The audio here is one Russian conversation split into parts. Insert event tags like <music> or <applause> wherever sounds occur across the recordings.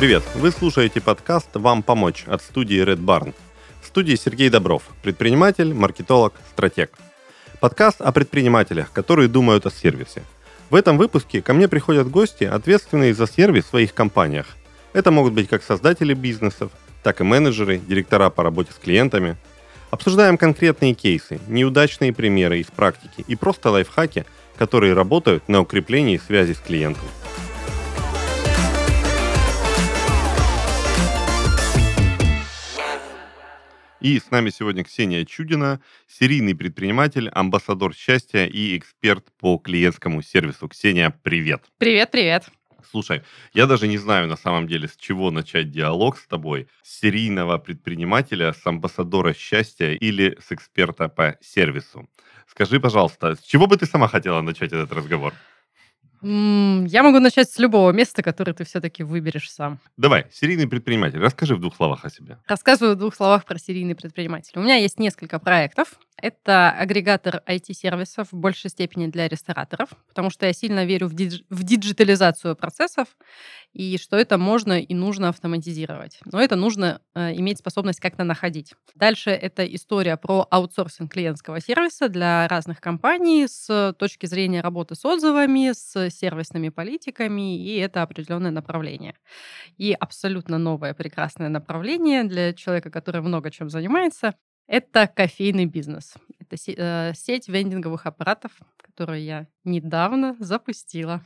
Привет! Вы слушаете подкаст «Вам помочь» от студии Red Barn. В студии Сергей Добров, предприниматель, маркетолог, стратег. Подкаст о предпринимателях, которые думают о сервисе. В этом выпуске ко мне приходят гости, ответственные за сервис в своих компаниях. Это могут быть как создатели бизнесов, так и менеджеры, директора по работе с клиентами. Обсуждаем конкретные кейсы, неудачные примеры из практики и просто лайфхаки, которые работают на укреплении связи с клиентом. И с нами сегодня Ксения Чудина, серийный предприниматель, амбассадор счастья и эксперт по клиентскому сервису. Ксения, привет. Привет, привет. Слушай, я даже не знаю на самом деле, с чего начать диалог с тобой. С серийного предпринимателя, с амбассадора счастья или с эксперта по сервису. Скажи, пожалуйста, с чего бы ты сама хотела начать этот разговор? Я могу начать с любого места, которое ты все-таки выберешь сам. Давай, серийный предприниматель, расскажи в двух словах о себе. Рассказываю в двух словах про серийный предприниматель. У меня есть несколько проектов. Это агрегатор IT-сервисов в большей степени для рестораторов, потому что я сильно верю в, дидж- в диджитализацию процессов и что это можно и нужно автоматизировать. Но это нужно э, иметь способность как-то находить. Дальше это история про аутсорсинг клиентского сервиса для разных компаний с точки зрения работы с отзывами, с сервисными политиками, и это определенное направление. И абсолютно новое прекрасное направление для человека, который много чем занимается, это кофейный бизнес. Это э, сеть вендинговых аппаратов, которую я недавно запустила.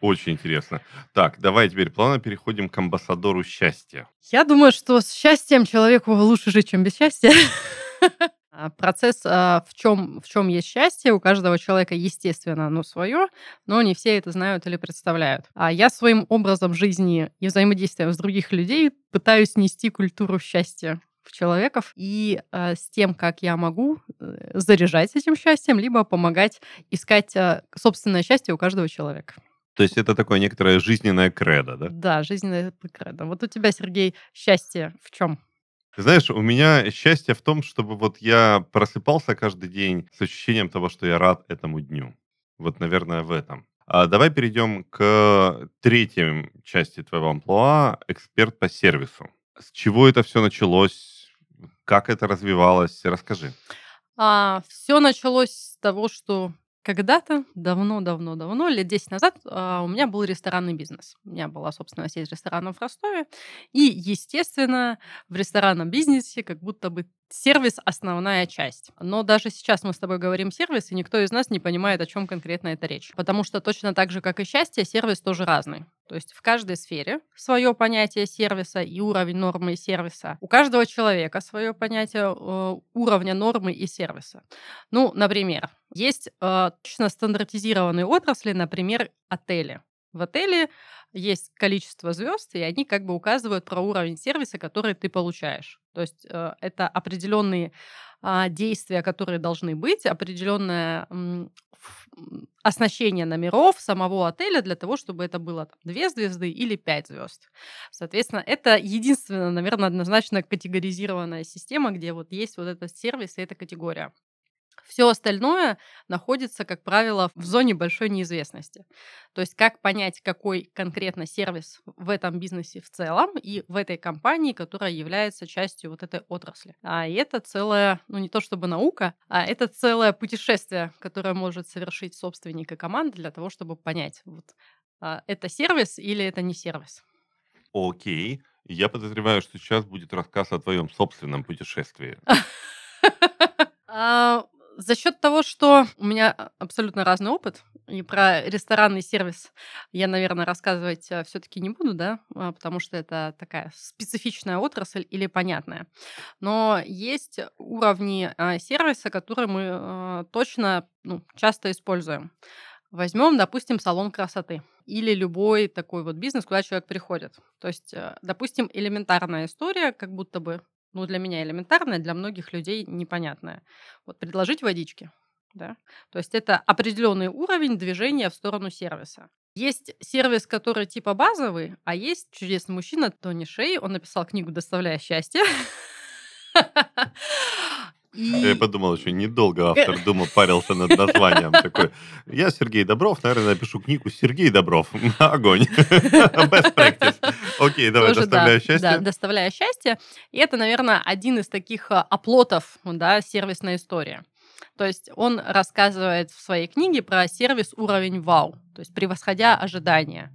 Очень интересно. Так, давай теперь плавно переходим к амбассадору счастья. Я думаю, что с счастьем человеку лучше жить, чем без счастья. <laughs> А, процесс а, в чем, в чем есть счастье, у каждого человека, естественно, оно свое, но не все это знают или представляют. А я своим образом жизни и взаимодействием с других людей пытаюсь нести культуру счастья человеков и э, с тем, как я могу э, заряжать этим счастьем, либо помогать искать э, собственное счастье у каждого человека. То есть это такое некоторое жизненное кредо, да? Да, жизненное кредо. Вот у тебя, Сергей, счастье в чем? Ты знаешь, у меня счастье в том, чтобы вот я просыпался каждый день с ощущением того, что я рад этому дню. Вот, наверное, в этом. А давай перейдем к третьей части твоего амплуа, эксперт по сервису. С чего это все началось? Как это развивалось? Расскажи. А, все началось с того, что когда-то, давно-давно-давно, лет 10 назад, а, у меня был ресторанный бизнес. У меня была, собственно, сеть ресторанов в Ростове. И, естественно, в ресторанном бизнесе как будто бы сервис – основная часть. Но даже сейчас мы с тобой говорим сервис, и никто из нас не понимает, о чем конкретно это речь. Потому что точно так же, как и счастье, сервис тоже разный. То есть в каждой сфере свое понятие сервиса и уровень нормы и сервиса. У каждого человека свое понятие э, уровня нормы и сервиса. Ну, например, есть э, точно стандартизированные отрасли, например, отели. В отеле есть количество звезд, и они как бы указывают про уровень сервиса, который ты получаешь. То есть э, это определенные э, действия, которые должны быть, определенное оснащение номеров самого отеля для того, чтобы это было 2 звезды или 5 звезд. Соответственно, это единственная, наверное, однозначно категоризированная система, где вот есть вот этот сервис и эта категория. Все остальное находится, как правило, в зоне большой неизвестности. То есть как понять, какой конкретно сервис в этом бизнесе в целом и в этой компании, которая является частью вот этой отрасли. А это целое, ну не то чтобы наука, а это целое путешествие, которое может совершить собственник и команда для того, чтобы понять, вот а, это сервис или это не сервис. Окей. Я подозреваю, что сейчас будет рассказ о твоем собственном путешествии. <laughs> А, за счет того, что у меня а, абсолютно разный опыт, и про ресторанный сервис я, наверное, рассказывать а, все-таки не буду, да, а, потому что это такая специфичная отрасль или понятная. Но есть уровни сервиса, которые мы точно ну, часто используем. Возьмем, допустим, салон красоты или любой такой вот бизнес, куда человек приходит. То есть, допустим, элементарная история, как будто бы ну, для меня элементарное, для многих людей непонятное. Вот предложить водички. Да? То есть это определенный уровень движения в сторону сервиса. Есть сервис, который типа базовый, а есть чудесный мужчина Тони Шей. Он написал книгу «Доставляя счастье». <laughs> И... Я подумал, еще недолго <laughs> автор думал, парился над названием. Такой, я Сергей Добров, наверное, напишу книгу «Сергей Добров». <laughs> Огонь. Best practice. Окей, давай, Тоже, доставляю да, счастье. Да, доставляя счастье. И это, наверное, один из таких а, оплотов, да, сервисной истории. То есть он рассказывает в своей книге про сервис уровень вау, то есть превосходя ожидания.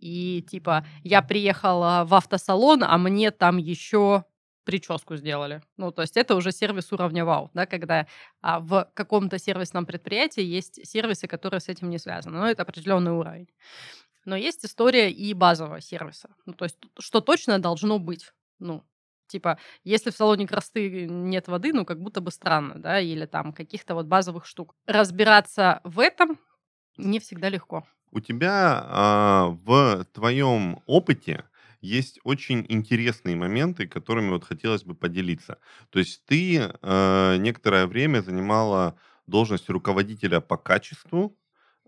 И типа, я приехала в автосалон, а мне там еще прическу сделали. Ну, то есть это уже сервис уровня вау, да, когда а, в каком-то сервисном предприятии есть сервисы, которые с этим не связаны. Но это определенный уровень. Но есть история и базового сервиса. Ну, то есть что точно должно быть. Ну, типа, если в салоне красоты нет воды, ну, как будто бы странно, да, или там каких-то вот базовых штук. Разбираться в этом не всегда легко. У тебя а, в твоем опыте есть очень интересные моменты, которыми вот хотелось бы поделиться. То есть ты э, некоторое время занимала должность руководителя по качеству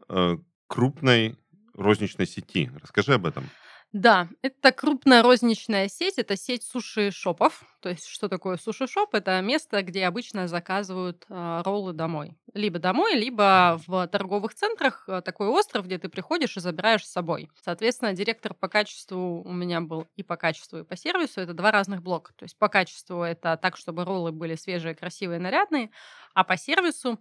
э, крупной розничной сети. Расскажи об этом. Да, это крупная розничная сеть, это сеть суши-шопов. То есть, что такое суши-шоп? Это место, где обычно заказывают э, роллы домой. Либо домой, либо в торговых центрах э, такой остров, где ты приходишь и забираешь с собой. Соответственно, директор по качеству у меня был и по качеству, и по сервису. Это два разных блока. То есть, по качеству это так, чтобы роллы были свежие, красивые, нарядные. А по сервису,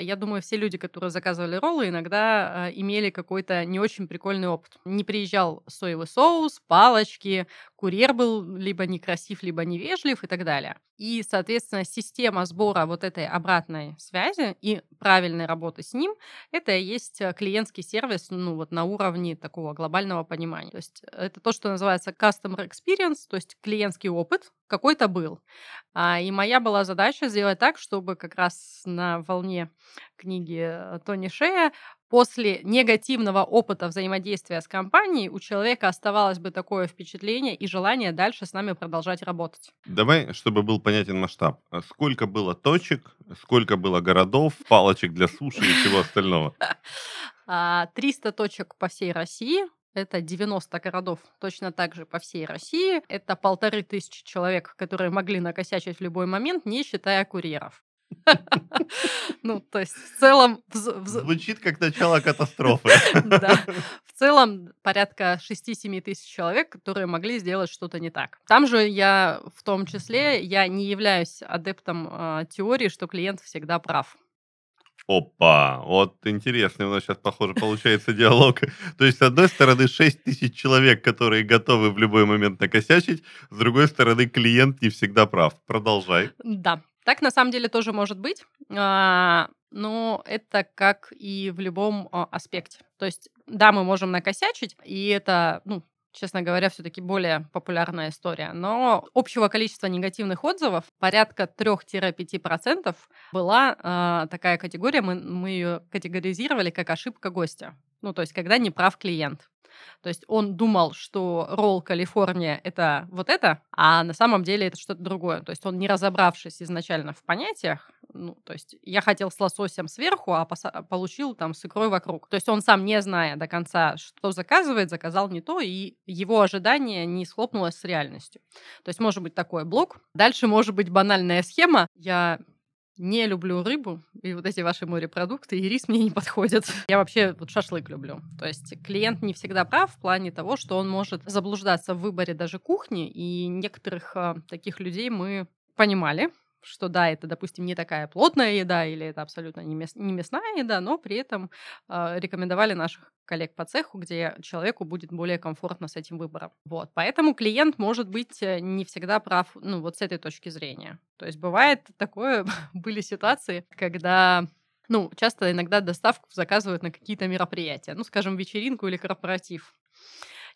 я думаю, все люди, которые заказывали роллы, иногда э, имели какой-то не очень прикольный опыт. Не приезжал соевый соус, палочки, курьер был либо некрасив, либо невежлив и так далее. И, соответственно, система сбора вот этой обратной связи и правильной работы с ним, это и есть э, клиентский сервис, ну вот на уровне такого глобального понимания. То есть это то, что называется customer experience, то есть клиентский опыт какой-то был. А, и моя была задача сделать так, чтобы как раз на волне книги э, Тони Шея после негативного опыта взаимодействия с компанией у человека оставалось бы такое впечатление и желание дальше с нами продолжать работать. Давай, чтобы был понятен масштаб. А Сколько было точек, сколько было городов, палочек для суши и всего остального? 300 <laughs> а, точек по всей России, это 90 городов точно так же по всей России. Это полторы тысячи человек, которые могли накосячить в любой момент, не считая курьеров. <laughs> Ну, то есть в целом... Звучит как начало катастрофы. <laughs> Да. <laughs> В целом порядка 6-7 тысяч человек, которые могли сделать что-то не так. Там же я, в том числе, я не являюсь адептом э, теории, что клиент всегда прав. Опа, вот интересный у нас сейчас, похоже, получается диалог. То есть, с одной стороны, 6 тысяч человек, которые готовы в любой момент накосячить, с другой стороны, клиент не всегда прав. Продолжай. Да, так на самом деле тоже может быть, а, но это как и в любом а, аспекте. То есть, да, мы можем накосячить, и это, ну, честно говоря, все-таки более популярная история. Но общего количества негативных отзывов порядка 3-5% была э, такая категория, мы, мы ее категоризировали как ошибка гостя. Ну, то есть, когда не прав клиент. То есть он думал, что ролл Калифорния это вот это, а на самом деле это что-то другое. То есть он не разобравшись изначально в понятиях, ну, то есть я хотел с лососем сверху, а получил там с икрой вокруг. То есть он сам, не зная до конца, что заказывает, заказал не то, и его ожидание не схлопнулось с реальностью. То есть может быть такой блок. Дальше может быть банальная схема. Я не люблю рыбу, и вот эти ваши морепродукты, и рис мне не подходят. <laughs> Я вообще вот шашлык люблю. То есть клиент не всегда прав в плане того, что он может заблуждаться в выборе даже кухни, и некоторых а, таких людей мы понимали, что да, это, допустим, не такая плотная еда или это абсолютно не, мяс, не мясная еда, но при этом э, рекомендовали наших коллег по цеху, где человеку будет более комфортно с этим выбором. Вот, поэтому клиент может быть э, не всегда прав, ну, вот с этой точки зрения. То есть бывает такое, <laughs> были ситуации, когда ну, часто иногда доставку заказывают на какие-то мероприятия, ну, скажем, вечеринку или корпоратив.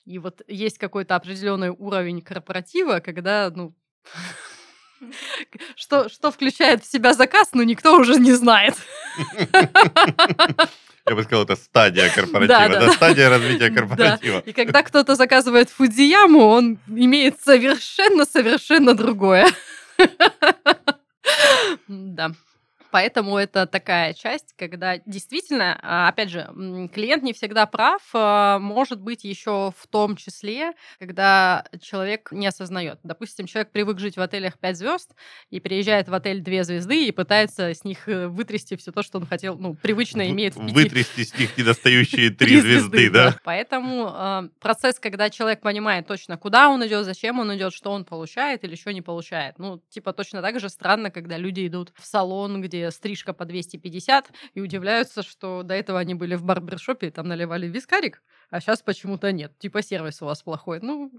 И вот есть какой-то определенный уровень корпоратива, когда, ну, <laughs> <laughs> что, что включает в себя заказ, но никто уже не знает. Я бы сказал, это стадия <laughs> корпоратива, да, да, да, стадия развития <laughs> корпоратива. Да. И когда кто-то заказывает фудияму, он имеет совершенно-совершенно другое. Да. Поэтому это такая часть, когда действительно, а, опять же, клиент не всегда прав, а, может быть еще в том числе, когда человек не осознает. Допустим, человек привык жить в отелях 5 звезд и приезжает в отель 2 звезды и пытается с них э, вытрясти все то, что он хотел, ну, привычно имеет в пяти... Вытрясти с них недостающие <laughs> 3 звезды, да? Поэтому э, процесс, когда человек понимает точно, куда он идет, зачем он идет, что он получает или еще не получает. Ну, типа точно так же странно, когда люди идут в салон, где где стрижка по 250, и удивляются, что до этого они были в барбершопе, и там наливали вискарик, а сейчас почему-то нет. Типа сервис у вас плохой. Ну...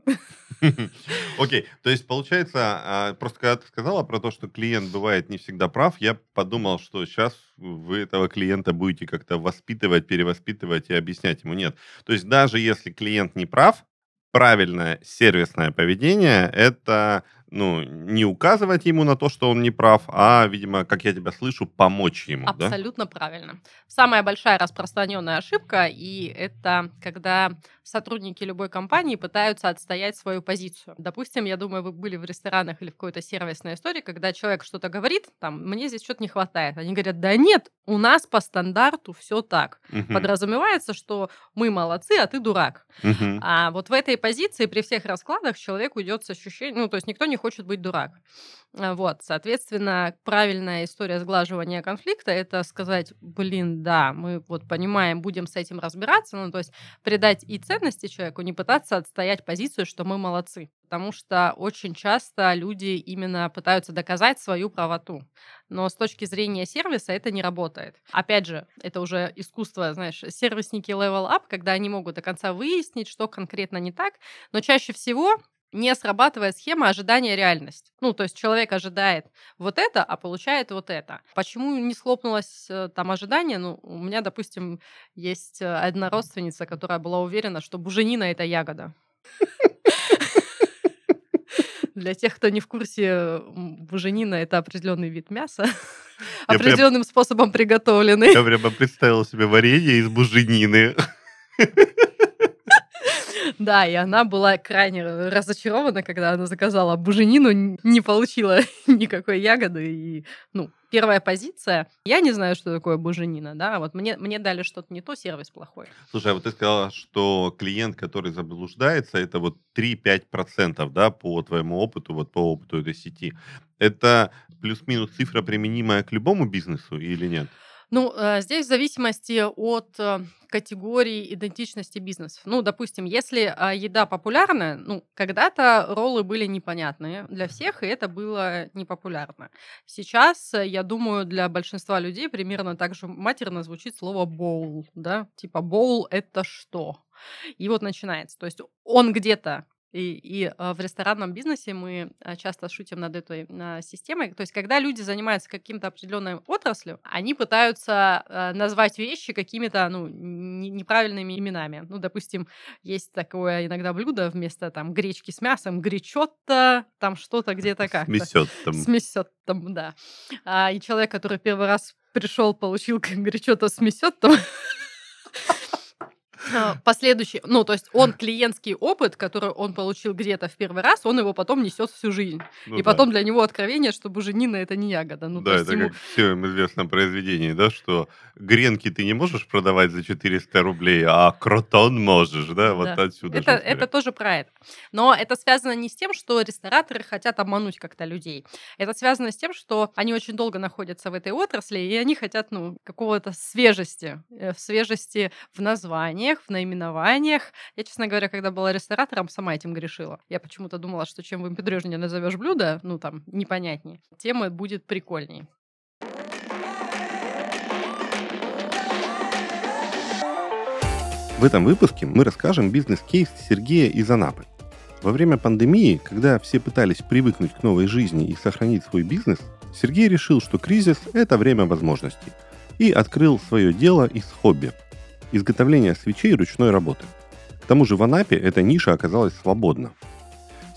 <laughs> Окей, то есть получается, а, просто когда ты сказала про то, что клиент бывает не всегда прав, я подумал, что сейчас вы этого клиента будете как-то воспитывать, перевоспитывать и объяснять ему нет. То есть даже если клиент не прав, правильное сервисное поведение – это ну, не указывать ему на то, что он не прав, а, видимо, как я тебя слышу, помочь ему. Абсолютно да? правильно. Самая большая распространенная ошибка, и это когда сотрудники любой компании пытаются отстоять свою позицию. Допустим, я думаю, вы были в ресторанах или в какой-то сервисной истории, когда человек что-то говорит, там, мне здесь что-то не хватает. Они говорят, да нет, у нас по стандарту все так. Угу. Подразумевается, что мы молодцы, а ты дурак. Угу. А вот в этой позиции при всех раскладах человек уйдет с ощущением, ну, то есть никто не хочет быть дурак. А, вот, соответственно, правильная история сглаживания конфликта – это сказать, блин, да, мы вот понимаем, будем с этим разбираться, ну, то есть придать и ценности человеку, не пытаться отстоять позицию, что мы молодцы. Потому что очень часто люди именно пытаются доказать свою правоту. Но с точки зрения сервиса это не работает. Опять же, это уже искусство, знаешь, сервисники level up, когда они могут до конца выяснить, что конкретно не так. Но чаще всего не срабатывает схема ожидания реальность. Ну, то есть человек ожидает вот это, а получает вот это. Почему не схлопнулось э, там ожидание? Ну, у меня, допустим, есть э, одна родственница, которая была уверена, что буженина — это ягода. Для тех, кто не в курсе, буженина — это определенный вид мяса, <laughs> определенным способом приготовленный. Я прямо представил себе варенье из буженины. <laughs> Да, и она была крайне разочарована, когда она заказала буженину, не получила <laughs> никакой ягоды. И, ну, первая позиция. Я не знаю, что такое буженина, да, вот мне, мне дали что-то не то, сервис плохой. Слушай, а вот ты сказала, что клиент, который заблуждается, это вот 3-5%, да, по твоему опыту, вот по опыту этой сети. Это плюс-минус цифра, применимая к любому бизнесу или нет? Ну, э, здесь в зависимости от э, категории идентичности бизнесов. Ну, допустим, если а, еда популярная, ну, когда-то роллы были непонятные для всех, и это было непопулярно. Сейчас, э, я думаю, для большинства людей примерно так же матерно звучит слово «боул», да, типа «боул» — это что? И вот начинается. То есть он где-то и, и а, в ресторанном бизнесе мы а, часто шутим над этой а, системой. То есть, когда люди занимаются каким-то определенной отраслью, они пытаются назвать вещи какими-то ну, неправильными именами. Ну, допустим, есть такое иногда блюдо вместо там гречки с мясом, гречотто, там что-то где-то как-то. Смесеттом. Смесеттом, да. А, и человек, который первый раз пришел, получил <laughs> гречотто с месеттом, А, последующий, ну, то есть он клиентский опыт, который он получил где-то в первый раз, он его потом несет всю жизнь. Ну, и да. потом для него откровение, что буженина это не ягода. Ну, да, это ему... как в всем известном произведении, да, что гренки ты не можешь продавать за 400 рублей, а кротон можешь, да, вот да. отсюда. Это, это тоже про это. Но это связано не с тем, что рестораторы хотят обмануть как-то людей. Это связано с тем, что они очень долго находятся в этой отрасли, и они хотят, ну, какого-то свежести, э, в свежести в названиях, в наименованиях. Я, честно говоря, когда была ресторатором, сама этим грешила. Я почему-то думала, что чем выпендрежнее назовешь блюдо, ну там, непонятнее, тем будет прикольней. В этом выпуске мы расскажем бизнес-кейс Сергея из Анапы. Во время пандемии, когда все пытались привыкнуть к новой жизни и сохранить свой бизнес, Сергей решил, что кризис – это время возможностей, и открыл свое дело из хобби – изготовление свечей ручной работы. К тому же в Анапе эта ниша оказалась свободна.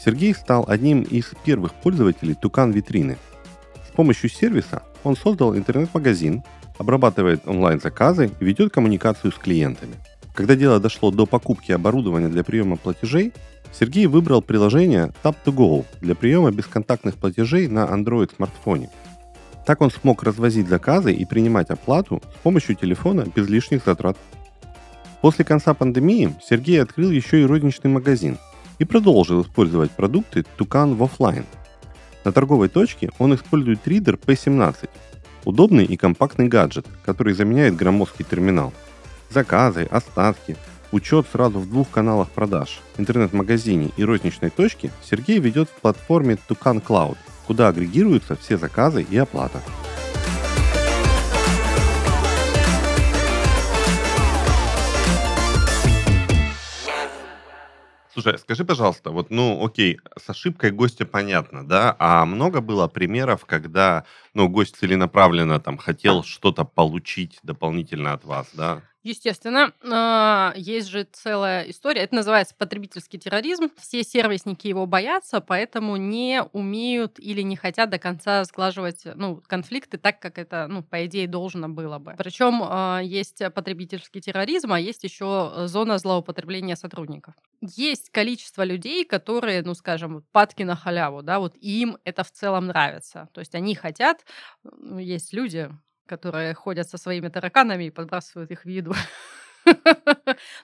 Сергей стал одним из первых пользователей Тукан-витрины. С помощью сервиса он создал интернет-магазин, обрабатывает онлайн-заказы и ведет коммуникацию с клиентами. Когда дело дошло до покупки оборудования для приема платежей, Сергей выбрал приложение Tap2Go для приема бесконтактных платежей на Android смартфоне. Так он смог развозить заказы и принимать оплату с помощью телефона без лишних затрат. После конца пандемии Сергей открыл еще и розничный магазин и продолжил использовать продукты Тукан в офлайн. На торговой точке он использует ридер P17, удобный и компактный гаджет, который заменяет громоздкий терминал. Заказы, остатки, учет сразу в двух каналах продаж, интернет-магазине и розничной точке Сергей ведет в платформе Tucan Cloud, куда агрегируются все заказы и оплата. Слушай, скажи, пожалуйста, вот, ну, окей, с ошибкой гостя понятно, да, а много было примеров, когда, ну, гость целенаправленно там хотел что-то получить дополнительно от вас, да? Естественно, а, есть же целая история. Это называется потребительский терроризм. Все сервисники его боятся, поэтому не умеют или не хотят до конца сглаживать ну, конфликты так, как это, ну, по идее, должно было бы. Причем а, есть потребительский терроризм, а есть еще зона злоупотребления сотрудников. Есть количество людей, которые, ну, скажем, падки на халяву, да, вот им это в целом нравится. То есть они хотят, есть люди, которые ходят со своими тараканами и подбрасывают их в еду. <laughs>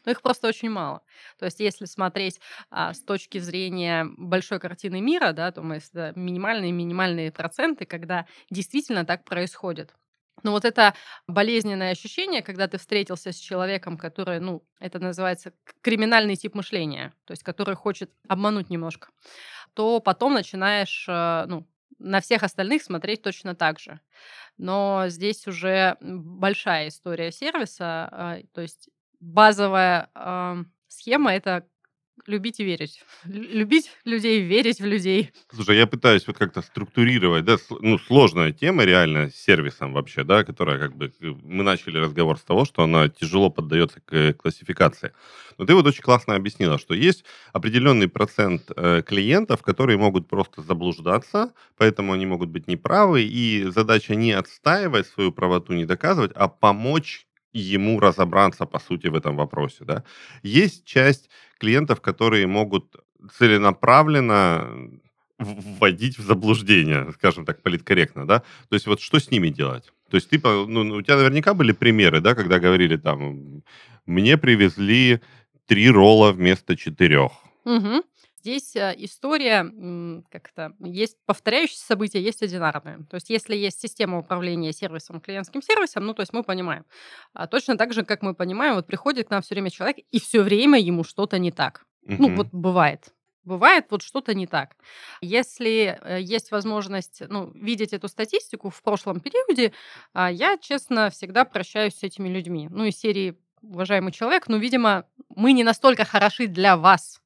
Но их просто очень мало. То есть, если смотреть а, с точки зрения большой картины мира, да, то мы минимальные-минимальные проценты, когда действительно так происходит. Но вот это болезненное ощущение, когда ты встретился с человеком, который, ну, это называется криминальный тип мышления, то есть который хочет обмануть немножко, то потом начинаешь, э, ну, на всех остальных смотреть точно так же. Но здесь уже большая история сервиса, а, то есть базовая схема это любить и верить. Любить людей, верить в людей. Слушай, я пытаюсь вот как-то структурировать, да, ну, сложная тема реально с сервисом вообще, да, которая как бы, э, мы начали разговор с того, что она тяжело поддается к классификации. Но ты вот очень классно объяснила, что есть определенный процент э, клиентов, которые могут просто заблуждаться, поэтому они могут быть неправы, и задача не отстаивать свою правоту, не доказывать, а помочь ему разобраться, по сути, в этом вопросе. Да? Есть часть клиентов, которые могут целенаправленно вводить в заблуждение, скажем так, политкорректно, да? То есть вот что с ними делать? То есть ты, ну, у тебя наверняка были примеры, да, когда говорили там, мне привезли три ролла вместо четырех. Угу. Здесь э, история, как-то, есть повторяющиеся события, есть одинарные. То есть если есть система управления сервисом, клиентским сервисом, ну, то есть мы понимаем. А точно так же, как мы понимаем, вот приходит к нам все время человек, и все время ему что-то не так. Угу. Ну, вот бывает бывает вот что-то не так. Если э, есть возможность ну, видеть эту статистику в прошлом периоде, а, я, честно, всегда прощаюсь с этими людьми. Ну, из серии «Уважаемый человек, ну, видимо, мы не настолько хороши для вас,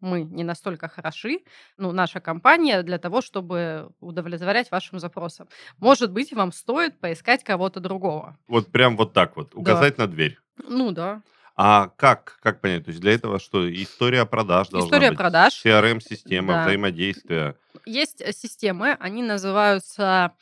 мы не настолько хороши, ну, наша компания, для того, чтобы удовлетворять вашим запросам. Может быть, вам стоит поискать кого-то другого. Вот прям вот так вот, указать да. на дверь. Ну да. А как, как понять? То есть для этого что? История продаж должна История быть? продаж. CRM-система, да. взаимодействие. Есть э, системы, они называются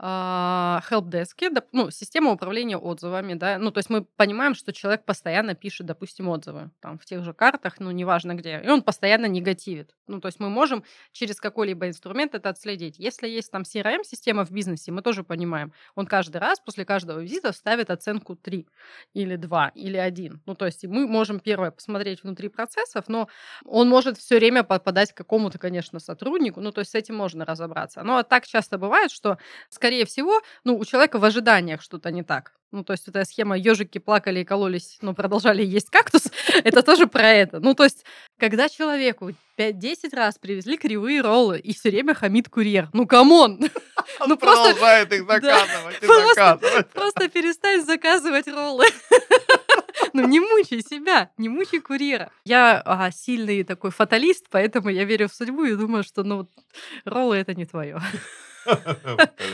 хелпдеске, ну, система управления отзывами, да, ну, то есть мы понимаем, что человек постоянно пишет, допустим, отзывы, там, в тех же картах, ну, неважно где, и он постоянно негативит. Ну, то есть мы можем через какой-либо инструмент это отследить. Если есть там CRM-система в бизнесе, мы тоже понимаем, он каждый раз после каждого визита ставит оценку 3 или 2 или 1. Ну, то есть мы можем первое посмотреть внутри процессов, но он может все время попадать к какому-то, конечно, сотруднику, ну, то есть с этим можно разобраться. Но так часто бывает, что скорее всего, ну, у человека в ожиданиях что-то не так. Ну, то есть эта схема ежики плакали и кололись, но продолжали есть кактус, <laughs> это тоже про это. Ну, то есть, когда человеку 5-10 раз привезли кривые роллы и все время хамит курьер, ну, come on! <laughs> Ну, просто... Продолжает их <laughs> заказывать и заказывать. Просто перестань заказывать роллы. Ну, не мучай себя, не мучай курьера. Я а, сильный такой фаталист, поэтому я верю в судьбу и думаю, что, ну, роллы — это не твое.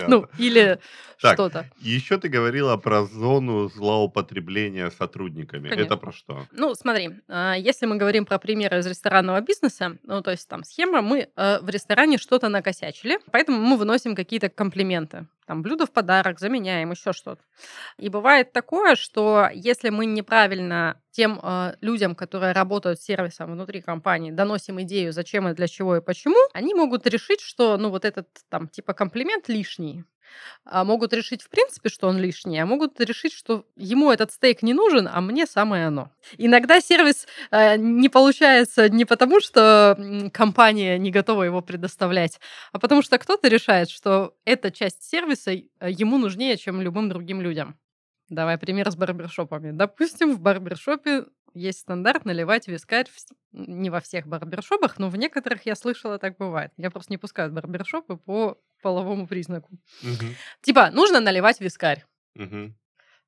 Ну, или что-то. Еще ты говорила про зону злоупотребления сотрудниками. Это про что? Ну, смотри, а, если мы говорим про примеры из ресторанного бизнеса, ну, то есть там схема, мы э, в ресторане что-то накосячили, поэтому мы выносим какие-то комплименты там блюдо в подарок, заменяем, еще что-то. И бывает такое, что если мы неправильно тем э, людям, которые работают с сервисом внутри компании, доносим идею, зачем и для чего и почему, они могут решить, что, ну, вот этот там типа комплимент лишний, могут решить, в принципе, что он лишний, а могут решить, что ему этот стейк не нужен, а мне самое оно. Иногда сервис э, не получается не потому, что компания не готова его предоставлять, а потому что кто-то решает, что эта часть сервиса э, ему нужнее, чем любым другим людям. Давай пример с барбершопами. Допустим, в барбершопе есть стандарт наливать вискарь в... не во всех барбершопах, но в некоторых я слышала, так бывает. Я просто не пускаю барбершопы по половому признаку. Угу. Типа, нужно наливать вискарь. Угу.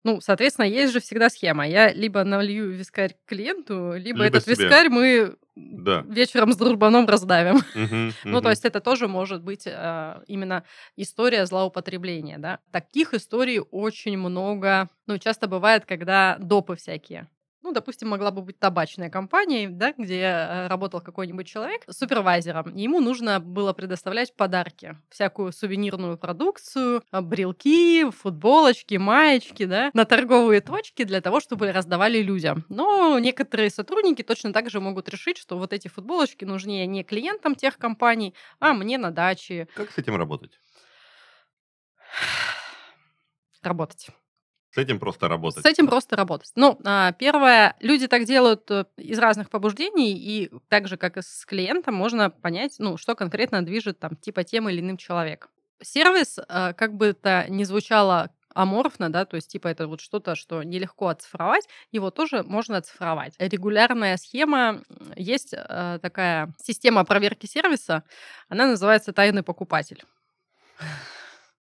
Ну, соответственно, есть же всегда схема. Я либо налью вискарь клиенту, либо, Либо этот себе. вискарь мы Да. вечером с дружбаном раздавим. <laughs> Ну, то есть это тоже может быть э, именно история злоупотребления, да. Таких историй очень много. Ну, часто бывает, когда допы всякие. Ну, допустим, могла бы быть табачная компания, да, где э, работал какой-нибудь человек супервайзером. и Ему нужно было предоставлять подарки. Всякую сувенирную продукцию, э, брелки, футболочки, маечки, да, на торговые точки для того, чтобы раздавали людям. Но некоторые сотрудники точно так же могут решить, что вот эти футболочки нужнее не клиентам тех компаний, а мне на даче Как с этим работать? работать. С этим просто работать. С этим просто работать. Ну, а, первое, люди так делают э, из разных побуждений, и так же, как и с клиентом, можно понять, ну, что конкретно движет там типа тем или иным человеком. Сервис, э, как бы это ни звучало аморфно, да, то есть типа это вот что-то, что нелегко оцифровать, его тоже можно оцифровать. Регулярная схема, есть э, такая система проверки сервиса, она называется тайный покупатель.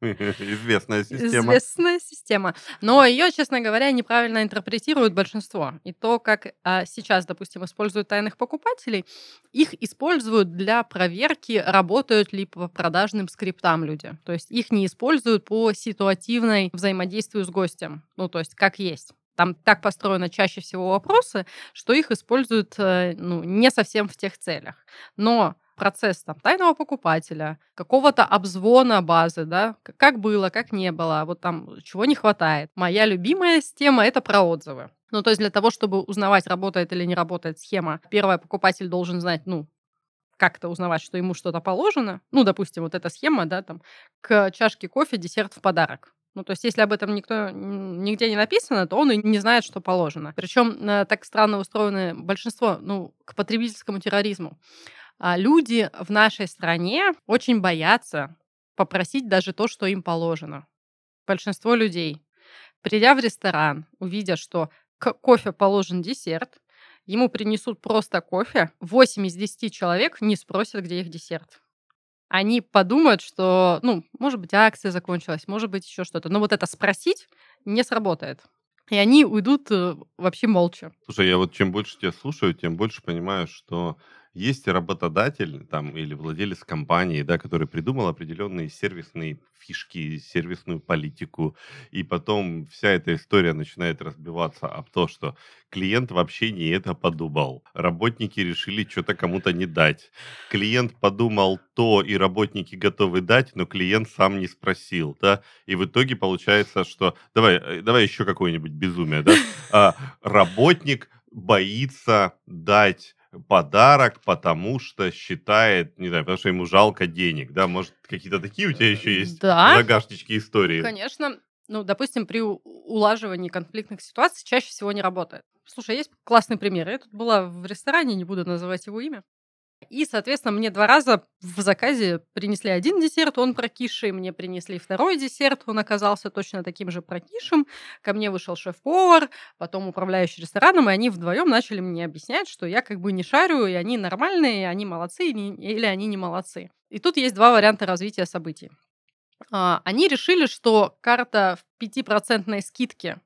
<laughs> Известная система. Известная система. Но ее, честно говоря, неправильно интерпретируют большинство. И то, как а, сейчас, допустим, используют тайных покупателей, их используют для проверки, работают ли по продажным скриптам люди. То есть их не используют по ситуативной взаимодействию с гостем. Ну, то есть как есть. Там так построены чаще всего вопросы, что их используют э, ну, не совсем в тех целях. Но процесс там, тайного покупателя, какого-то обзвона базы, да, как было, как не было, вот там чего не хватает. Моя любимая тема это про отзывы. Ну, то есть для того, чтобы узнавать, работает или не работает схема, первое, покупатель должен знать, ну, как-то узнавать, что ему что-то положено. Ну, допустим, вот эта схема, да, там, к чашке кофе десерт в подарок. Ну, то есть, если об этом никто нигде не написано, то он и не знает, что положено. Причем так странно устроено большинство, ну, к потребительскому терроризму. А люди в нашей стране очень боятся попросить даже то, что им положено. Большинство людей, придя в ресторан, увидя, что к кофе положен десерт, ему принесут просто кофе, 8 из 10 человек не спросят, где их десерт. Они подумают, что, ну, может быть, акция закончилась, может быть, еще что-то. Но вот это спросить не сработает. И они уйдут э, вообще молча. Слушай, я вот чем больше тебя слушаю, тем больше понимаю, что есть работодатель там или владелец компании, да, который придумал определенные сервисные фишки, сервисную политику, и потом вся эта история начинает разбиваться об то, что клиент вообще не это подумал. Работники решили что-то кому-то не дать. Клиент подумал то, и работники готовы дать, но клиент сам не спросил, да, и в итоге получается, что... Давай, э, давай еще какое-нибудь безумие, да? А, работник боится дать подарок, потому что считает, не знаю, потому что ему жалко денег, да, может, какие-то такие у тебя еще есть Да. в загашничке истории? Конечно, ну, допустим, при улаживании конфликтных ситуаций чаще всего не работает. Слушай, есть классный пример. Я тут была в ресторане, не буду называть его имя. И, соответственно, мне два раза в заказе принесли один десерт, он прокисший, мне принесли второй десерт, он оказался точно таким же прокисшим. Ко мне вышел шеф-повар, потом управляющий рестораном, и они вдвоем начали мне объяснять, что я как бы не шарю, и они нормальные, и они молодцы, или они не молодцы. И тут есть два варианта развития событий. А, Они решили, что карта в 5% скидке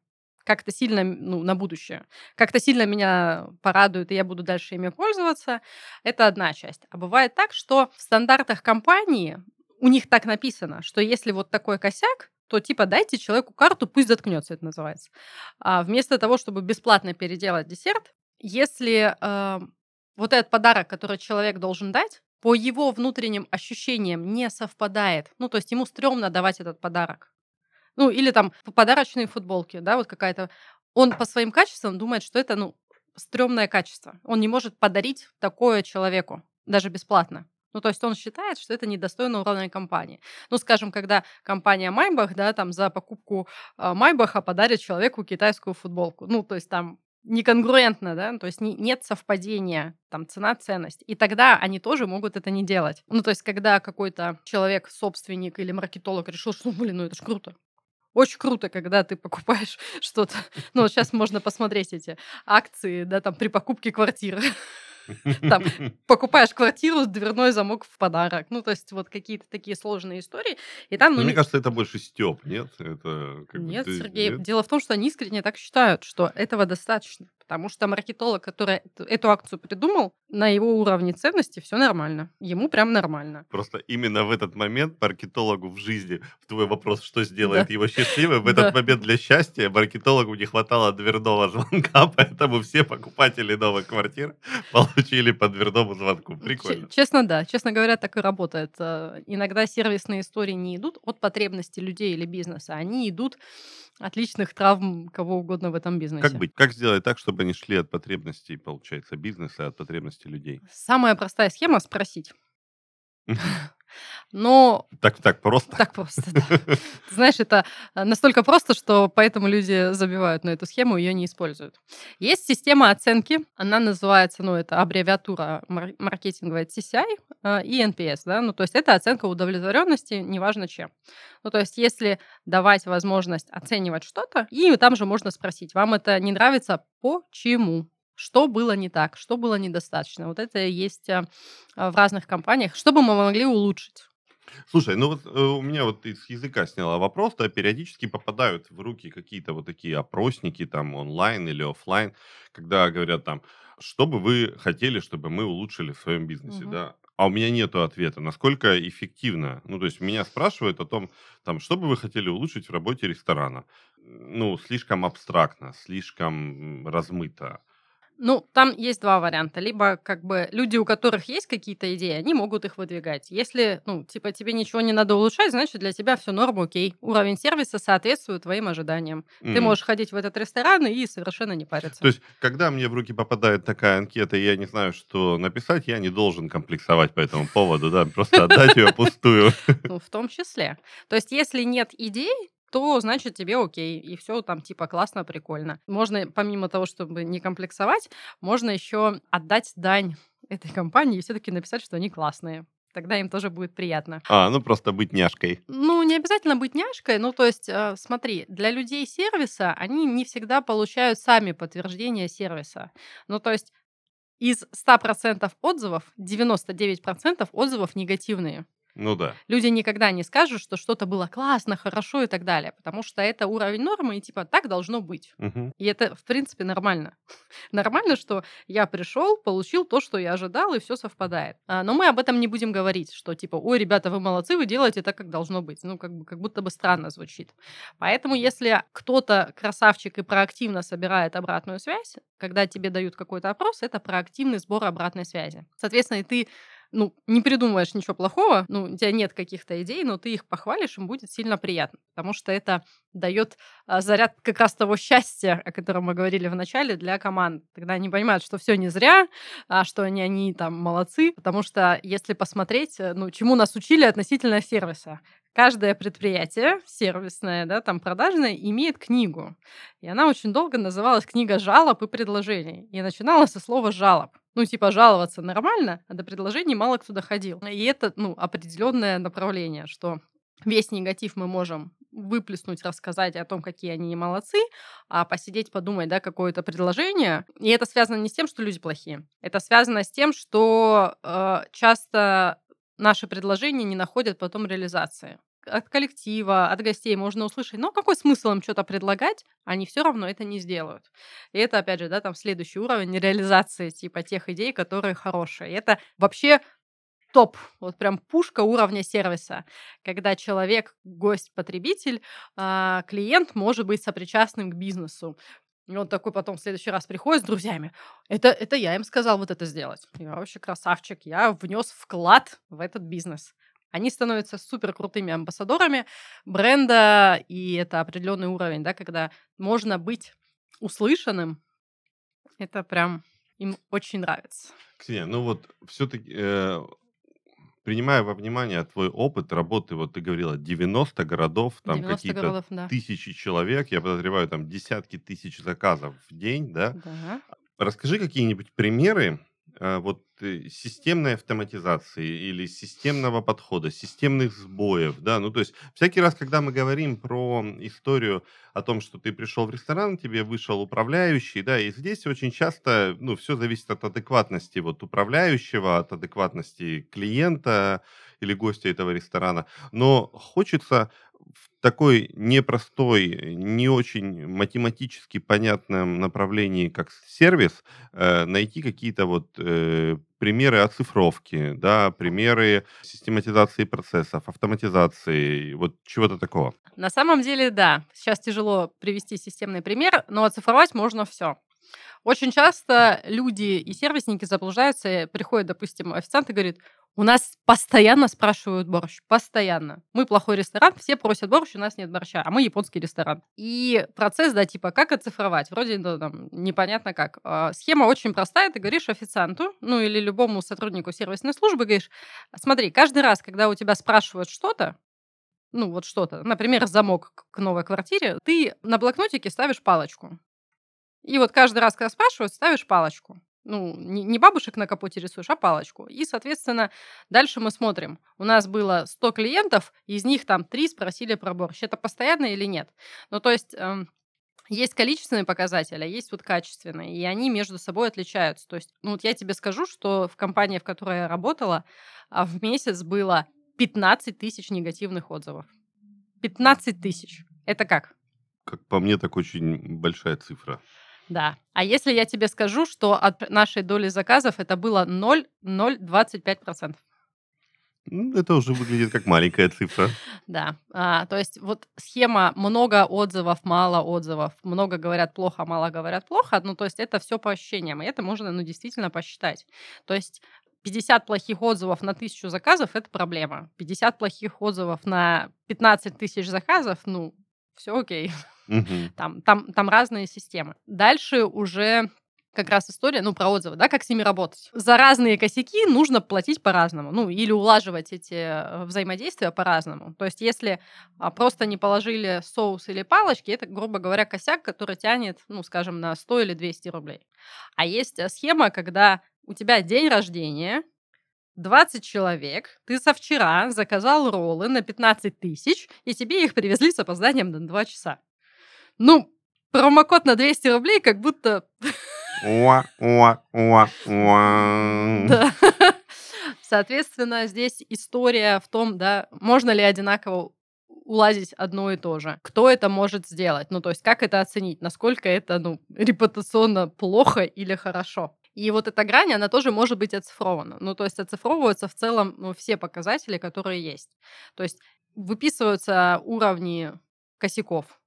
как-то сильно, ну, на будущее, как-то сильно меня порадует, и я буду дальше ими пользоваться. Это одна часть. А бывает так, что в стандартах компании у них так написано, что если вот такой косяк, то типа дайте человеку карту, пусть заткнется, это называется. А вместо того, чтобы бесплатно переделать десерт, если э, вот этот подарок, который человек должен дать, по его внутренним ощущениям не совпадает. Ну, то есть ему стрёмно давать этот подарок. Ну, или там подарочные футболки, да, вот какая-то. Он по своим качествам думает, что это, ну, стрёмное качество. Он не может подарить такое человеку, даже бесплатно. Ну, то есть он считает, что это недостойно уровня компании. Ну, скажем, когда компания Майбах, да, там за покупку э, Майбаха подарит человеку китайскую футболку. Ну, то есть там неконгруентно, да, то есть не, нет совпадения, там, цена-ценность. И тогда они тоже могут это не делать. Ну, то есть когда какой-то человек, собственник или маркетолог решил, что, блин, ну это ж круто, очень круто, когда ты покупаешь <laughs> что-то. Ну, вот сейчас можно посмотреть эти акции, да, там, при покупке квартиры. <laughs> Там, <laughs> покупаешь квартиру, дверной замок в подарок. Ну, то есть вот какие-то такие сложные истории. И там, ну, Мне не- кажется, это больше стёб, нет? Это как бы Нет, ты- Сергей, нет? дело в том, что они искренне так считают, что этого достаточно. Потому что маркетолог, который эту- акцию придумал, на его уровне ценности все нормально. Ему прям нормально. Просто именно в этот момент маркетологу в жизни, в твой вопрос, что сделает его счастливым, в <laughs> этот Да. момент для счастья маркетологу не хватало дверного звонка, <laughs> поэтому все покупатели новых квартир <laughs> получили по дверному звонку. Прикольно. Честно, да. Честно говоря, так и работает. Э, Иногда сервисные истории не идут от потребностей людей или бизнеса. Они идут от личных травм кого угодно в этом бизнесе. Как быть? Как сделать так, чтобы они шли от потребностей, получается, бизнеса, от потребностей людей? Самая простая схема — спросить. Но Так, так просто. так просто, да. Ты знаешь, это э, настолько просто, что поэтому люди забивают на эту схему, ее не используют. Есть система оценки, она называется, ну, это аббревиатура мар- маркетинговая TCI э, и NPS, да, ну, то есть это оценка удовлетворенности, неважно чем. Ну, то есть если давать возможность оценивать что-то, и там же можно спросить, вам это не нравится, почему? Что было не так, что было недостаточно. Вот это есть э, э, в разных компаниях, что бы мы могли улучшить. Слушай, ну вот э, у меня вот из языка сняла вопрос, да, периодически попадают в руки какие-то вот такие опросники там онлайн или оффлайн, когда говорят там, что бы вы хотели, чтобы мы улучшили в своем бизнесе, Мгм. да? А у меня нету ответа, насколько эффективно. Ну, то есть меня спрашивают о том, там, что бы вы хотели улучшить в работе ресторана. Ну, слишком абстрактно, слишком размыто. Ну, там есть два варианта. Либо как бы люди, у которых есть какие-то идеи, они могут их выдвигать. Если, ну, типа, тебе ничего не надо улучшать, значит, для тебя все норм, окей. Уровень сервиса соответствует твоим ожиданиям. Ты М. можешь ходить в этот ресторан и совершенно не париться. То есть, когда мне в руки попадает такая анкета, и я не знаю, что написать, я не должен комплексовать по этому поводу, да, просто отдать ее пустую. Ну, в том числе. То есть, если нет идей, то значит тебе окей, и все там типа классно, прикольно. Можно, помимо того, чтобы не комплексовать, можно еще отдать дань этой компании и все-таки написать, что они классные. Тогда им тоже будет приятно. А, ну просто быть няшкой. Ну, не обязательно быть няшкой, ну, то есть, э, смотри, для людей сервиса они не всегда получают сами подтверждение сервиса. Ну, то есть, из 100% отзывов 99% отзывов негативные. Ну да. Люди никогда не скажут, что что-то было классно, хорошо и так далее, потому что это уровень нормы, и типа так должно быть. Мгм. И это, в принципе, нормально. <laughs> Нормально, что я пришел, получил то, что я ожидал, и все совпадает. А, Но мы об этом не будем говорить, что типа, ой, ребята, вы молодцы, вы делаете так, как должно быть. Ну, как, бы, как будто бы странно звучит. Поэтому, если кто-то красавчик и проактивно собирает обратную связь, когда тебе дают какой-то опрос, это проактивный сбор обратной связи. Соответственно, и ты ну, не придумаешь ничего плохого, ну, у тебя нет каких-то идей, но ты их похвалишь, им будет сильно приятно, потому что это дает а, заряд как раз того счастья, о котором мы говорили в начале, для команд. Тогда они понимают, что все не зря, а что они, они там молодцы, потому что если посмотреть, э, ну, чему нас учили относительно сервиса, каждое предприятие сервисное, да, там продажное, имеет книгу. И она очень долго называлась книга жалоб и предложений. И начиналась со слова жалоб. Ну, типа, жаловаться нормально, а до предложений мало кто доходил. И это, ну, определенное направление, что весь негатив мы можем выплеснуть, рассказать о том, какие они не молодцы, а посидеть, подумать, да, какое-то предложение. И это связано не с тем, что люди плохие. Это связано с тем, что э, часто наши предложения не находят потом реализации. От коллектива, от гостей можно услышать, но какой смысл им что-то предлагать, они все равно это не сделают. И это, опять же, да, там следующий уровень реализации типа тех идей, которые хорошие. И это вообще топ, вот прям пушка уровня сервиса, когда человек, гость, потребитель, а, клиент может быть сопричастным к бизнесу. И он такой потом в следующий раз приходит с друзьями. Это, это я им сказал вот это сделать. Я вообще красавчик. Я внес вклад в этот бизнес. Они становятся супер крутыми амбассадорами бренда, и это определенный уровень, да, когда можно быть услышанным. Это прям им очень нравится. Ксения, ну вот все-таки э, принимая во внимание твой опыт работы, вот ты говорила, 90 городов, там 90 какие-то городов, да. тысячи человек, я подозреваю, там десятки тысяч заказов в день, да? Да. Расскажи какие-нибудь примеры вот э, системной автоматизации или системного подхода, системных сбоев, да, ну то есть всякий раз, когда мы говорим про историю о том, что ты пришел в ресторан, тебе вышел управляющий, да, и здесь очень часто, ну, все зависит от адекватности вот управляющего, от адекватности клиента или гостя этого ресторана, но хочется в такой непростой, не очень математически понятном направлении, как сервис, э, найти какие-то вот э, примеры оцифровки, да, примеры систематизации процессов, автоматизации, вот чего-то такого. На самом деле, да. Сейчас тяжело привести системный пример, но оцифровать можно все. Очень часто люди и сервисники заблуждаются, приходит, допустим, официант и говорит, у нас постоянно спрашивают борщ. Постоянно. Мы плохой ресторан, все просят борщ, у нас нет борща, а мы японский ресторан. И процесс, да, типа, как оцифровать? Вроде ну, там, непонятно как. А, схема очень простая. Ты говоришь официанту, ну или любому сотруднику сервисной службы, говоришь, смотри, каждый раз, когда у тебя спрашивают что-то, ну вот что-то, например, замок к новой квартире, ты на блокнотике ставишь палочку. И вот каждый раз, когда спрашивают, ставишь палочку ну, не, бабушек на капоте рисуешь, а палочку. И, соответственно, дальше мы смотрим. У нас было 100 клиентов, из них там 3 спросили про борщ. Это постоянно или нет? Ну, то есть... Эм, есть количественные показатели, а есть вот качественные, и они между собой отличаются. То есть, ну вот я тебе скажу, что в компании, в которой я работала, а в месяц было 15 тысяч негативных отзывов. 15 тысяч. Это как? Как по мне, так очень большая цифра. Да. А если я тебе скажу, что от нашей доли заказов это было 0,025%? Ну, это уже выглядит как маленькая цифра. Да. А, то есть вот схема много отзывов, мало отзывов, много говорят плохо, мало говорят плохо. Ну, то есть это все по ощущениям, и это можно, ну, действительно посчитать. То есть 50 плохих отзывов на тысячу заказов – это проблема. 50 плохих отзывов на 15 тысяч заказов, ну, все окей. Мгм. Там, там, там разные системы. Дальше уже как раз история, ну, про отзывы, да, как с ними работать. За разные косяки нужно платить по-разному, ну, или улаживать эти э, взаимодействия по-разному. То есть, если а, просто не положили соус или палочки, это, грубо говоря, косяк, который тянет, ну, скажем, на 100 или 200 рублей. А есть э, схема, когда у тебя день рождения, 20 человек, ты со вчера заказал роллы на 15 тысяч, и тебе их привезли с опозданием на 2 часа. Ну, промокод на 200 рублей как будто... <laughs> Да. Соответственно, здесь история в том, да, можно ли одинаково уладить одно и то же. Кто это может сделать? Ну, то есть, как это оценить? Насколько это, ну, репутационно плохо или хорошо? И вот эта грань, она тоже может быть оцифрована. Ну, то есть оцифровываются в целом ну, все показатели, которые есть. То есть выписываются уровни косяков,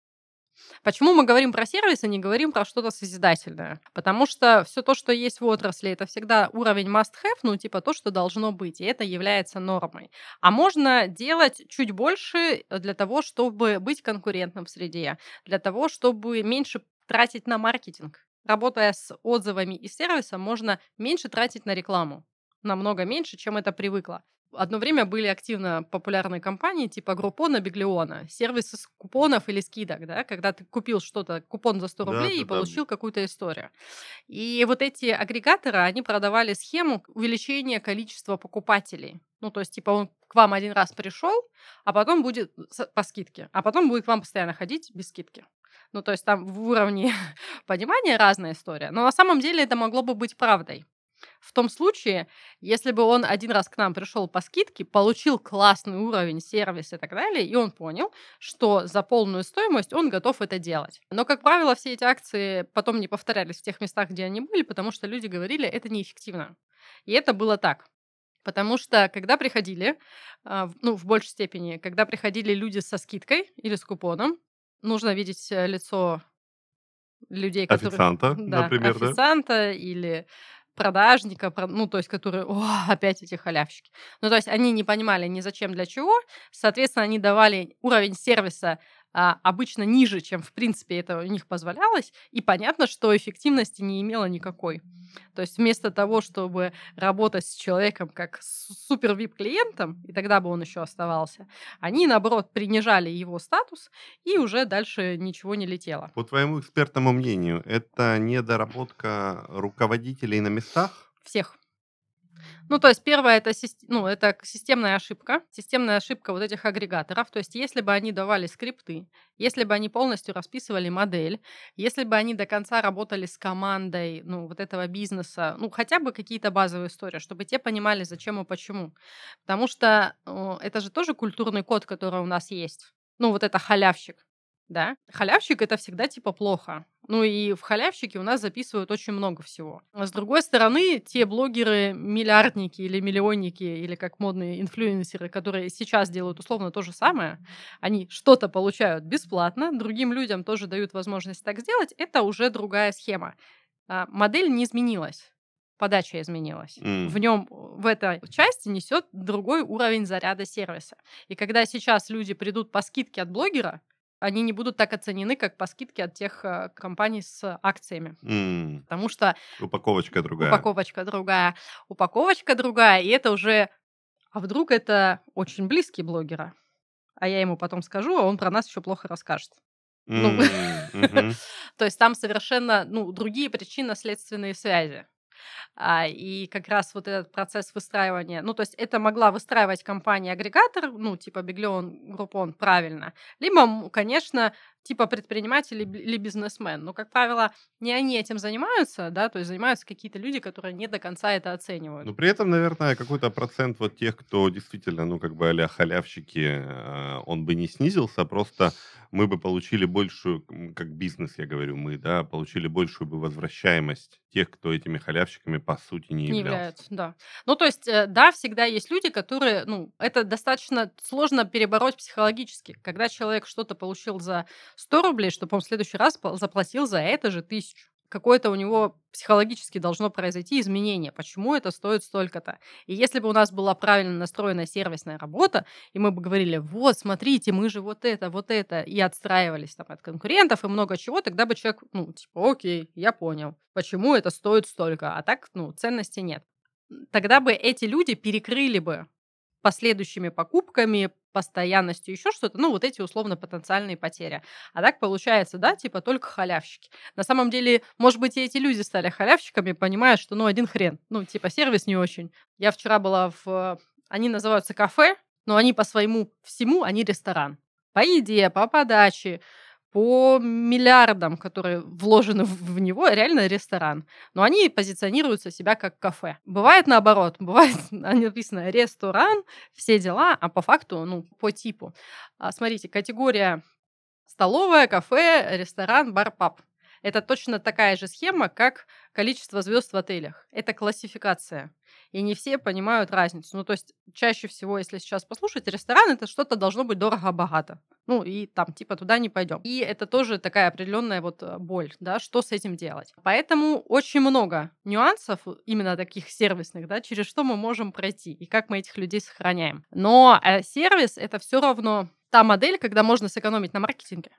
Почему мы говорим про сервис, а не говорим про что-то созидательное? Потому что все то, что есть в отрасли, это всегда уровень must-have, ну, типа то, что должно быть, и это является нормой. А можно делать чуть больше для того, чтобы быть конкурентным в среде, для того, чтобы меньше тратить на маркетинг. Работая с отзывами и сервисом, можно меньше тратить на рекламу намного меньше, чем это привыкла. Одно время были активно популярные компании типа Группона, Биглиона, сервисы с купонов или скидок, да, когда ты купил что-то, купон за 100 Да, рублей да, и да. получил какую-то историю. И вот эти агрегаторы, они продавали схему увеличения количества покупателей. Ну, то есть, типа, он к вам один раз пришел, а потом будет по скидке, а потом будет к вам постоянно ходить без скидки. Ну, то есть там в уровне <laughs> понимания разная история. Но на самом деле это могло бы быть правдой. В том случае, если бы он один раз к нам пришел по скидке, получил классный уровень сервиса и так далее, и он понял, что за полную стоимость он готов это делать. Но, как правило, все эти акции потом не повторялись в тех местах, где они были, потому что люди говорили, это неэффективно. И это было так. Потому что, когда приходили, а, ну, в большей степени, когда приходили люди со скидкой или с купоном, нужно видеть э, лицо людей, которые... Официанта, Да, например, да? официанта или продажника, про- ну, то есть, которые, о, опять эти халявщики. Ну, то есть, они не понимали ни зачем, для чего. Соответственно, они давали уровень сервиса а, обычно ниже, чем, в принципе, это у них позволялось. И понятно, что эффективности не имело никакой. То есть, вместо того, чтобы работать с человеком как с супер VIP-клиентом, и тогда бы он еще оставался, они, наоборот, принижали его статус, и уже дальше ничего не летело. По твоему экспертному мнению, это недоработка руководителей на местах? Всех. Ну, то есть первое это, ну, это системная ошибка, системная ошибка вот этих агрегаторов. То есть если бы они давали скрипты, если бы они полностью расписывали модель, если бы они до конца работали с командой, ну, вот этого бизнеса, ну, хотя бы какие-то базовые истории, чтобы те понимали, зачем и почему. Потому что э, это же тоже культурный код, который у нас есть. Ну, вот это халявщик. Да, халявщик это всегда типа плохо. Ну и в халявщике у нас записывают очень много всего. А с другой стороны, те блогеры, миллиардники или миллионники, или как модные инфлюенсеры, которые сейчас делают условно то же самое, они что-то получают бесплатно, другим людям тоже дают возможность так сделать, это уже другая схема. А, Модель не изменилась подача изменилась. М. В нем, в этой части несет другой уровень заряда сервиса. И когда сейчас люди придут по скидке от блогера, они не будут так оценены, как по скидке от тех э, компаний с акциями. М, Потому что Упаковочка другая. упаковочка другая, упаковочка другая, и это уже... А вдруг это очень близкий блогера? А я ему потом скажу, а он про нас еще плохо расскажет. Ну, М, мгм. <laughs> То есть там совершенно ну, другие причинно-следственные связи. А, и как раз вот этот процесс выстраивания, ну, то есть это могла выстраивать компания-агрегатор, ну, типа Биглион, Группон, правильно. Либо, конечно, типа предприниматель или бизнесмен. Но, как правило, не они этим занимаются, да, то есть занимаются какие-то люди, которые не до конца это оценивают. Но при этом, наверное, какой-то процент вот тех, кто действительно, ну, как бы а халявщики, он бы не снизился, просто мы бы получили большую, как бизнес, я говорю, мы, да, получили большую бы возвращаемость тех, кто этими халявщиками по сути не Не являются, да. Ну, то есть, э, да, всегда есть люди, которые, ну, это достаточно сложно перебороть психологически. Когда человек что-то получил за 100 рублей, чтобы он в следующий раз заплатил за это же тысячу. Какое-то у него психологически должно произойти изменение. Почему это стоит столько-то? И если бы у нас была правильно настроенная сервисная работа, и мы бы говорили, вот, смотрите, мы же вот это, вот это, и отстраивались там от конкурентов и много чего, тогда бы человек, ну, типа, окей, я понял, почему это стоит столько, а так, ну, ценности нет. Тогда бы эти люди перекрыли бы последующими покупками, постоянностью, еще что-то, ну, вот эти условно-потенциальные потери. А так получается, да, типа только халявщики. На самом деле, может быть, и эти люди стали халявщиками, понимая, что, ну, один хрен. Ну, типа, сервис не очень. Я вчера была в... Они называются кафе, но они по своему всему, они ресторан. По еде, по подаче, по миллиардам, которые вложены в него, реально ресторан. Но они позиционируются себя как кафе. Бывает наоборот. <laughs> Бывает, написано ресторан, все дела, а по факту, ну, по типу. А, Смотрите, категория столовая, кафе, ресторан, бар, паб. Это точно такая же схема, как количество звезд в отелях. Это классификация. И не все понимают разницу. Ну, то есть, чаще всего, если сейчас послушать, ресторан это что-то должно быть дорого-богато. Ну, и там, типа, туда не пойдем. И это тоже такая определенная вот э, боль, да, что с этим делать. Поэтому очень много нюансов, именно таких сервисных, да, через что мы можем пройти и как мы этих людей сохраняем. Но э, сервис это все равно та модель, когда можно сэкономить на маркетинге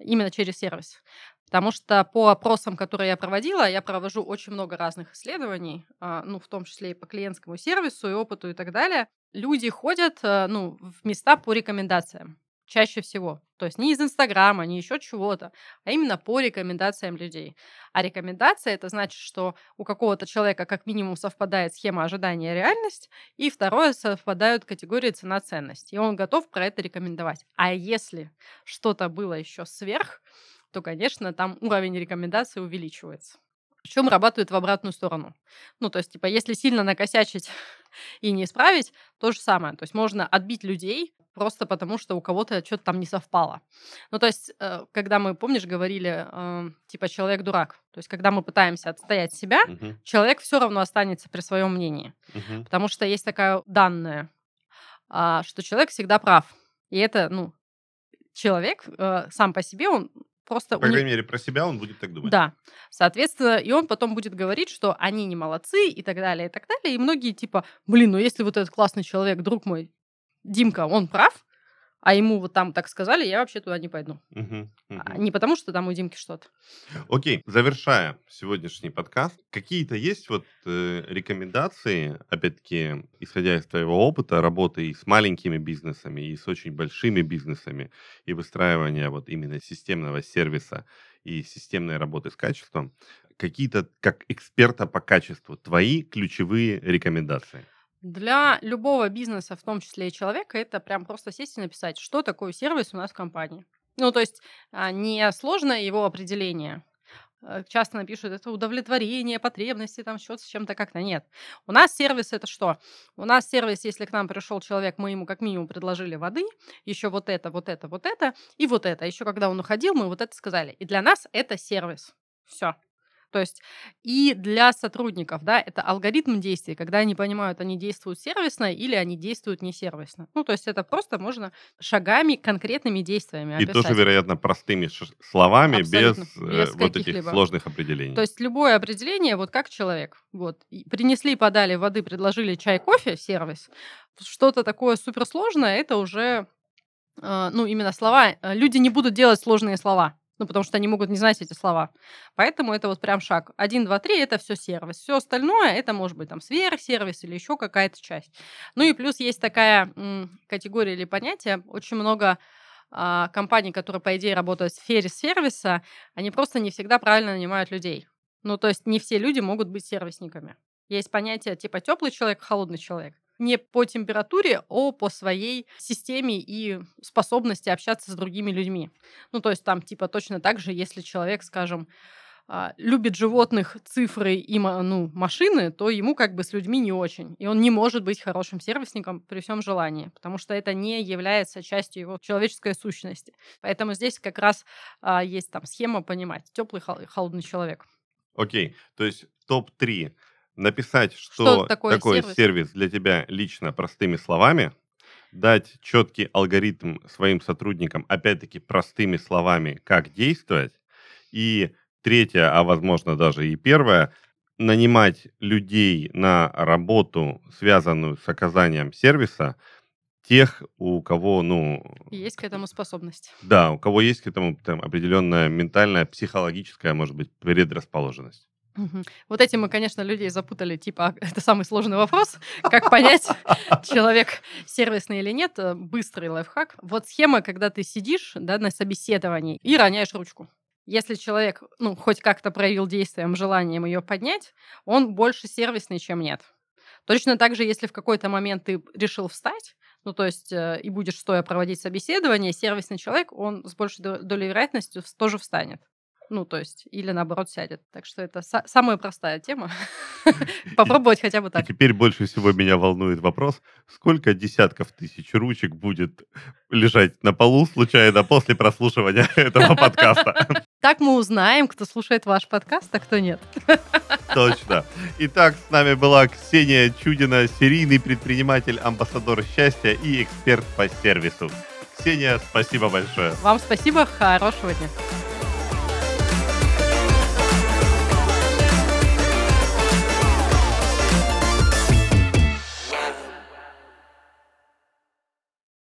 именно через сервис. Потому что по опросам, которые я проводила, я провожу очень много разных исследований, а, ну, в том числе и по клиентскому сервису, и опыту и так далее. Люди ходят, э, ну, в места по рекомендациям чаще всего. То есть не из Инстаграма, не еще чего-то, а именно по рекомендациям людей. А рекомендация это значит, что у какого-то человека как минимум совпадает схема ожидания реальность, и второе совпадают категории цена-ценность. И он готов про это рекомендовать. А если что-то было еще сверх, то, конечно, там уровень рекомендаций увеличивается. Причем работает в обратную сторону. Ну, то есть, типа, если сильно накосячить <laughs> и не исправить, то же самое. То есть можно отбить людей просто потому, что у кого-то что-то там не совпало. Ну, то есть, э, когда мы, помнишь, говорили, э, типа, человек дурак. То есть, когда мы пытаемся отстоять себя, Мгм, человек все равно останется при своем мнении. мгм. Потому что есть такая данная, а, что человек всегда прав. И это, ну, человек э, сам по себе, он просто... По крайней мере, про себя он будет так думать. Да. Соответственно, и он потом будет говорить, что они не молодцы и так далее, и так далее. И многие типа, блин, ну если вот этот классный человек, друг мой, Димка, он прав, а ему вот там так сказали, я вообще туда не пойду. Мгм, мгм. А Не потому, что там у Димки что-то. Окей, завершая сегодняшний подкаст, какие-то есть вот э, рекомендации, опять-таки, исходя из твоего опыта работы и с маленькими бизнесами, и с очень большими бизнесами, и выстраивания вот именно системного сервиса и системной работы с качеством, какие-то, как эксперта по качеству, твои ключевые рекомендации? Для любого бизнеса, в том числе и человека, это прям просто сесть и написать, что такое сервис у нас в компании. Ну, то есть а, не сложное его определение. Э, Часто напишут, это удовлетворение потребностей, там что-то с чем-то как-то. Нет. У нас сервис это что? У нас сервис, если к нам пришел человек, мы ему как минимум предложили воды, еще вот это, вот это, вот это, и вот это. Еще когда он уходил, мы вот это сказали. И для нас это сервис. Все. То есть и для сотрудников, да, это алгоритм действий, когда они понимают, они действуют сервисно или они действуют не сервисно. Ну, то есть это просто можно шагами, конкретными действиями И описать. тоже, вероятно, простыми словами, без, Абсолютно, э, без вот этих сложных определений. То есть любое определение, вот как человек. Вот. И Принесли, подали воды, предложили чай, кофе, сервис. Что-то такое суперсложное, это уже, э, ну, именно слова. Э, Люди не будут делать сложные слова. Ну, потому что они могут не знать эти слова. Поэтому это вот прям шаг. Один, два, три – это все сервис. Все остальное – это может быть там сверхсервис или еще какая-то часть. Ну и плюс есть такая м, категория или понятие. Очень много а, компаний, которые, по идее, работают в сфере сервиса, они просто не всегда правильно нанимают людей. Ну, то есть не все люди могут быть сервисниками. Есть понятие типа теплый человек, холодный человек. Не по температуре, а по своей системе и способности общаться с другими людьми. Ну, то есть там типа точно так же, если человек, скажем, а, любит животных, цифры и ну, машины, то ему как бы с людьми не очень. И он не может быть хорошим сервисником при всем желании, потому что это не является частью его человеческой сущности. Поэтому здесь как раз а, есть там схема понимать, теплый, хол- холодный человек. Окей, то есть топ-3 написать, что, Что такое сервис? сервис для тебя лично простыми словами, дать четкий алгоритм своим сотрудникам, опять-таки простыми словами, как действовать, и третье, а возможно даже и первое, нанимать людей на работу, связанную с оказанием сервиса, тех, у кого, ну, есть к этому способность. да, у кого есть к этому там, определенная ментальная, психологическая, может быть, предрасположенность. Вот этим мы, конечно, людей запутали. Типа, а, это самый сложный вопрос. Как понять, <laughs> человек сервисный или нет? Э, Быстрый лайфхак. Вот схема, когда ты сидишь да, на собеседовании и роняешь ручку. Если человек, ну, хоть как-то проявил действием, желанием ее поднять, он больше сервисный, чем нет. Точно так же, если в какой-то момент ты решил встать, ну, то есть, э, и будешь стоя проводить собеседование, сервисный человек, он с большей до- долей вероятности тоже встанет. Ну, то есть, или наоборот сядет. Так что это са- самая простая тема. <laughs> Попробовать хотя бы И так. теперь больше всего меня волнует вопрос, сколько десятков тысяч ручек будет лежать на полу случайно после прослушивания <laughs> этого подкаста. <laughs> Так мы узнаем, кто слушает ваш подкаст, а кто нет. Точно. Итак, с нами была Ксения Чудина, серийный предприниматель, амбассадор счастья и эксперт по сервису. Ксения, спасибо большое. Вам спасибо, хорошего дня.